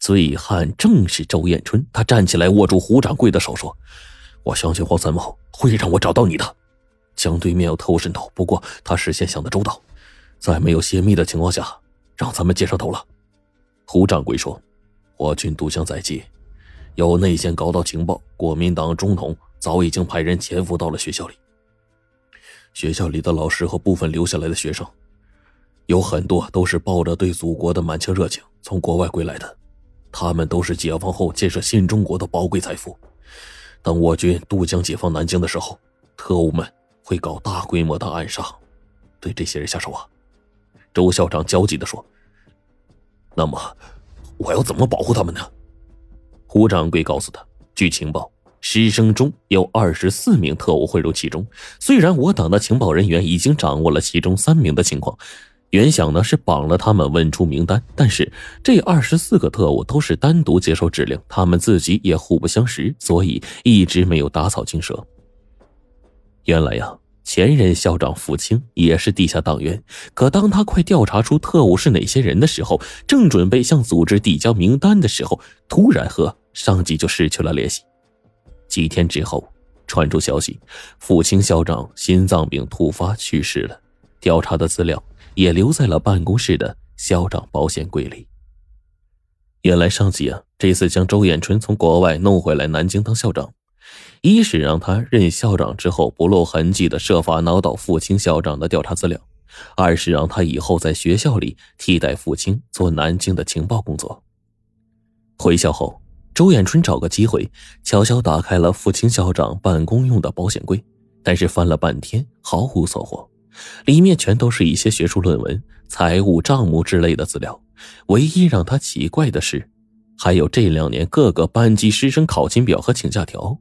醉汉正是周艳春，他站起来握住胡掌柜的手说：“我相信黄三毛会让我找到你的。江对面有特务渗透，不过他事先想的周到，在没有泄密的情况下，让咱们接上头了。”胡掌柜说：“我军渡江在即，有内线搞到情报，国民党中统早已经派人潜伏到了学校里。学校里的老师和部分留下来的学生，有很多都是抱着对祖国的满腔热情从国外归来的。”他们都是解放后建设新中国的宝贵财富。当我军渡江解放南京的时候，特务们会搞大规模的暗杀，对这些人下手啊。周校长焦急的说：“那么，我要怎么保护他们呢？”胡掌柜告诉他：“据情报，师生中有二十四名特务混入其中。虽然我党的情报人员已经掌握了其中三名的情况。”原想呢是绑了他们问出名单，但是这二十四个特务都是单独接受指令，他们自己也互不相识，所以一直没有打草惊蛇。原来呀，前任校长付清也是地下党员，可当他快调查出特务是哪些人的时候，正准备向组织递交名单的时候，突然和上级就失去了联系。几天之后，传出消息，付清校长心脏病突发去世了，调查的资料。也留在了办公室的校长保险柜里。原来上级啊，这次将周彦春从国外弄回来南京当校长，一是让他任校长之后不露痕迹的设法挠到父亲校长的调查资料，二是让他以后在学校里替代父亲做南京的情报工作。回校后，周彦春找个机会悄悄打开了父亲校长办公用的保险柜，但是翻了半天毫无所获。里面全都是一些学术论文、财务账目之类的资料。唯一让他奇怪的是，还有这两年各个班级师生考勤表和请假条。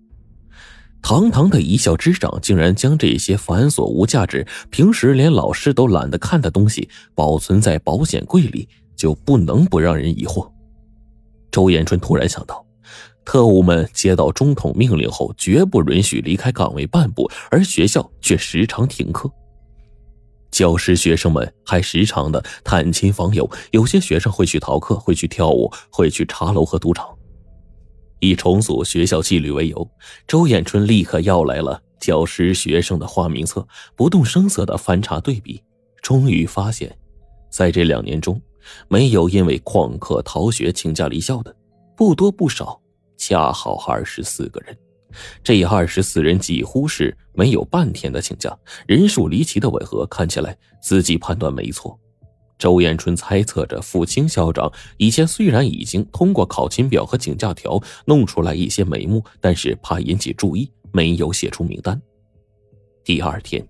堂堂的一校之长，竟然将这些繁琐无价值、平时连老师都懒得看的东西保存在保险柜里，就不能不让人疑惑。周延春突然想到，特务们接到中统命令后，绝不允许离开岗位半步，而学校却时常停课。教师、学生们还时常的探亲访友，有些学生会去逃课，会去跳舞，会去茶楼和赌场。以重组学校纪律为由，周艳春立刻要来了教师、学生的花名册，不动声色的翻查对比，终于发现，在这两年中，没有因为旷课逃学请假离校的，不多不少，恰好二十四个人。这二十四人几乎是没有半天的请假，人数离奇的吻合，看起来自己判断没错。周延春猜测着，付清校长以前虽然已经通过考勤表和请假条弄出来一些眉目，但是怕引起注意，没有写出名单。第二天，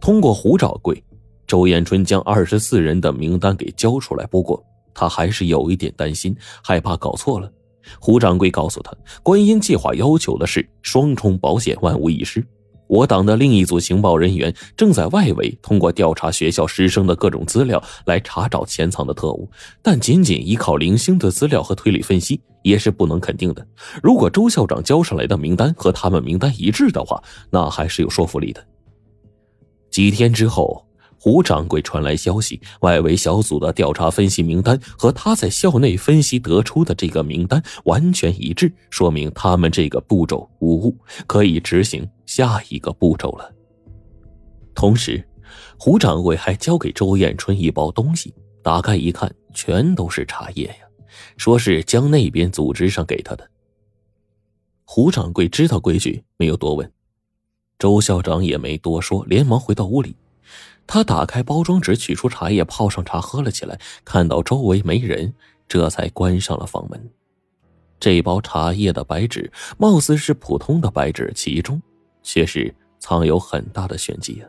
通过胡掌柜，周延春将二十四人的名单给交出来。不过他还是有一点担心，害怕搞错了。胡掌柜告诉他，观音计划要求的是双重保险，万无一失。我党的另一组情报人员正在外围通过调查学校师生的各种资料来查找潜藏的特务，但仅仅依靠零星的资料和推理分析也是不能肯定的。如果周校长交上来的名单和他们名单一致的话，那还是有说服力的。几天之后。胡掌柜传来消息，外围小组的调查分析名单和他在校内分析得出的这个名单完全一致，说明他们这个步骤无误，可以执行下一个步骤了。同时，胡掌柜还交给周艳春一包东西，打开一看，全都是茶叶呀，说是江那边组织上给他的。胡掌柜知道规矩，没有多问，周校长也没多说，连忙回到屋里。他打开包装纸，取出茶叶，泡上茶，喝了起来。看到周围没人，这才关上了房门。这包茶叶的白纸貌似是普通的白纸，其中却是藏有很大的玄机啊！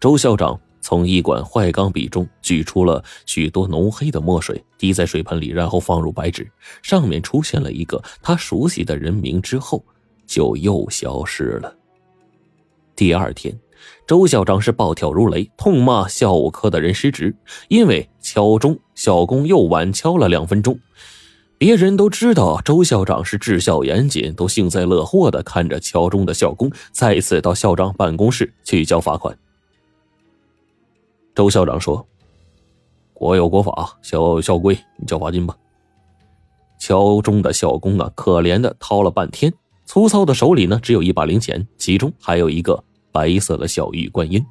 周校长从一管坏钢笔中取出了许多浓黑的墨水，滴在水盆里，然后放入白纸，上面出现了一个他熟悉的人名，之后就又消失了。第二天。周校长是暴跳如雷，痛骂校务科的人失职，因为敲钟，校工又晚敲了两分钟。别人都知道周校长是治校严谨，都幸灾乐祸的看着敲钟的校工再次到校长办公室去交罚款。周校长说：“国有国法，校有校规，你交罚金吧。”敲钟的校工啊，可怜的掏了半天，粗糙的手里呢，只有一把零钱，其中还有一个白色的小玉观音。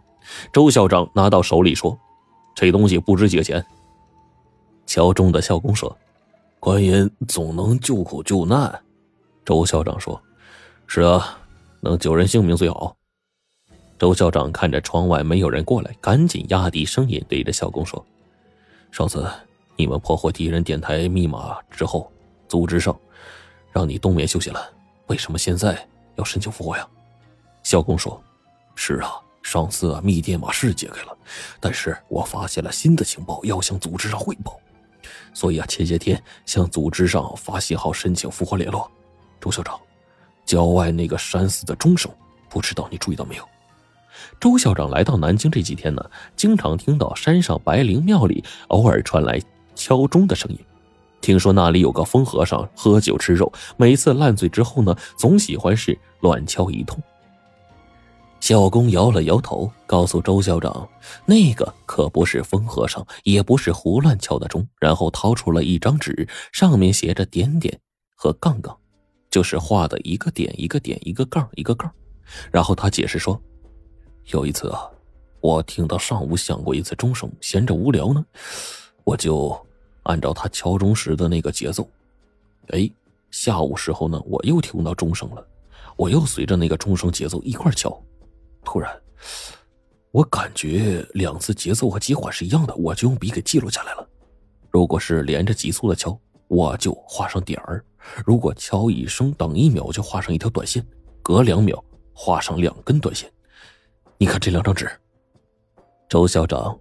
周校长拿到手里说：“这东西不值几个钱。”桥中的校工说：“观音总能救苦救难。”周校长说：“是啊，能救人性命最好。”周校长看着窗外没有人过来，赶紧压低声音对着校工说：“上次你们破获敌人电台密码之后，组织上让你冬眠休息了，为什么现在要申请复活呀？”校工说：“是啊，上次密电码是解开了，但是我发现了新的情报，要向组织上汇报，所以啊，前些天向组织上发信号申请复活联络。”周校长，郊外那个山寺的钟声，不知道你注意到没有？周校长来到南京这几天呢，经常听到山上白灵庙里偶尔传来敲钟的声音。听说那里有个疯和尚喝酒吃肉，每次烂醉之后呢，总喜欢是乱敲一通。校工摇了摇头，告诉周校长：“那个可不是疯和尚，也不是胡乱敲的钟。”然后掏出了一张纸，上面写着点点和杠杠，就是画的一个点一个点一个杠一个杠。然后他解释说。有一次啊，我听到上午响过一次钟声，闲着无聊呢，我就按照他敲钟时的那个节奏，哎，下午时候呢，我又听到钟声了，我又随着那个钟声节奏一块敲，突然，我感觉两次节奏和急缓是一样的，我就用笔给记录下来了。如果是连着急速的敲，我就画上点儿；如果敲一声等一秒，就画上一条短线；隔两秒画上两根短线。你看这两张纸，周校长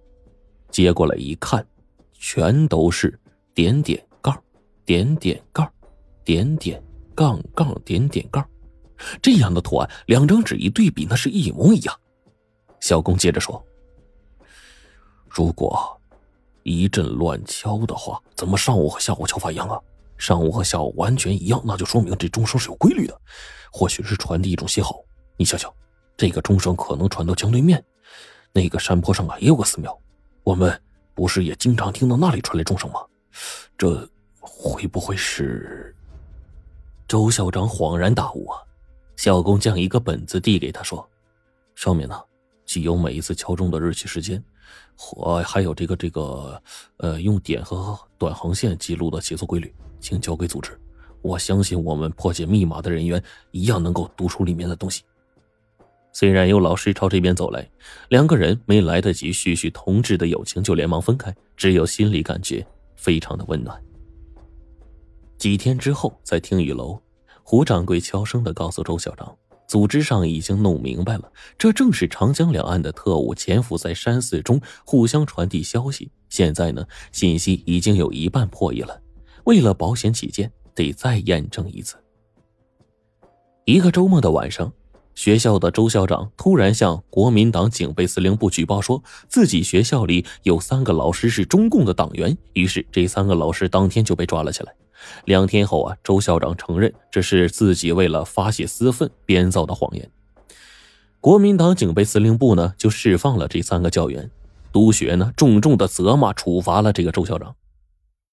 接过来一看，全都是点点杠、点点杠、点点杠杠、点点杠，这样的图案，两张纸一对比，那是一模一样。小工接着说：“如果一阵乱敲的话，怎么上午和下午敲法一样啊？上午和下午完全一样，那就说明这钟声是有规律的，或许是传递一种信号。你想想。”这个钟声可能传到江对面，那个山坡上啊也有个寺庙，我们不是也经常听到那里传来钟声吗？这会不会是？周校长恍然大悟啊！小工将一个本子递给他说：“上面呢，既有每一次敲钟的日期、时间，或还有这个这个，呃，用点和短横线记录的节奏规律，请交给组织。我相信我们破解密码的人员一样能够读出里面的东西。”虽然有老师朝这边走来，两个人没来得及叙叙同志的友情，就连忙分开，只有心里感觉非常的温暖。几天之后，在听雨楼，胡掌柜悄声的告诉周校长，组织上已经弄明白了，这正是长江两岸的特务潜伏在山寺中互相传递消息。现在呢，信息已经有一半破译了，为了保险起见，得再验证一次。一个周末的晚上。学校的周校长突然向国民党警备司令部举报，说自己学校里有三个老师是中共的党员。于是，这三个老师当天就被抓了起来。两天后啊，周校长承认这是自己为了发泄私愤编造的谎言。国民党警备司令部呢，就释放了这三个教员。督学呢，重重的责骂处罚了这个周校长。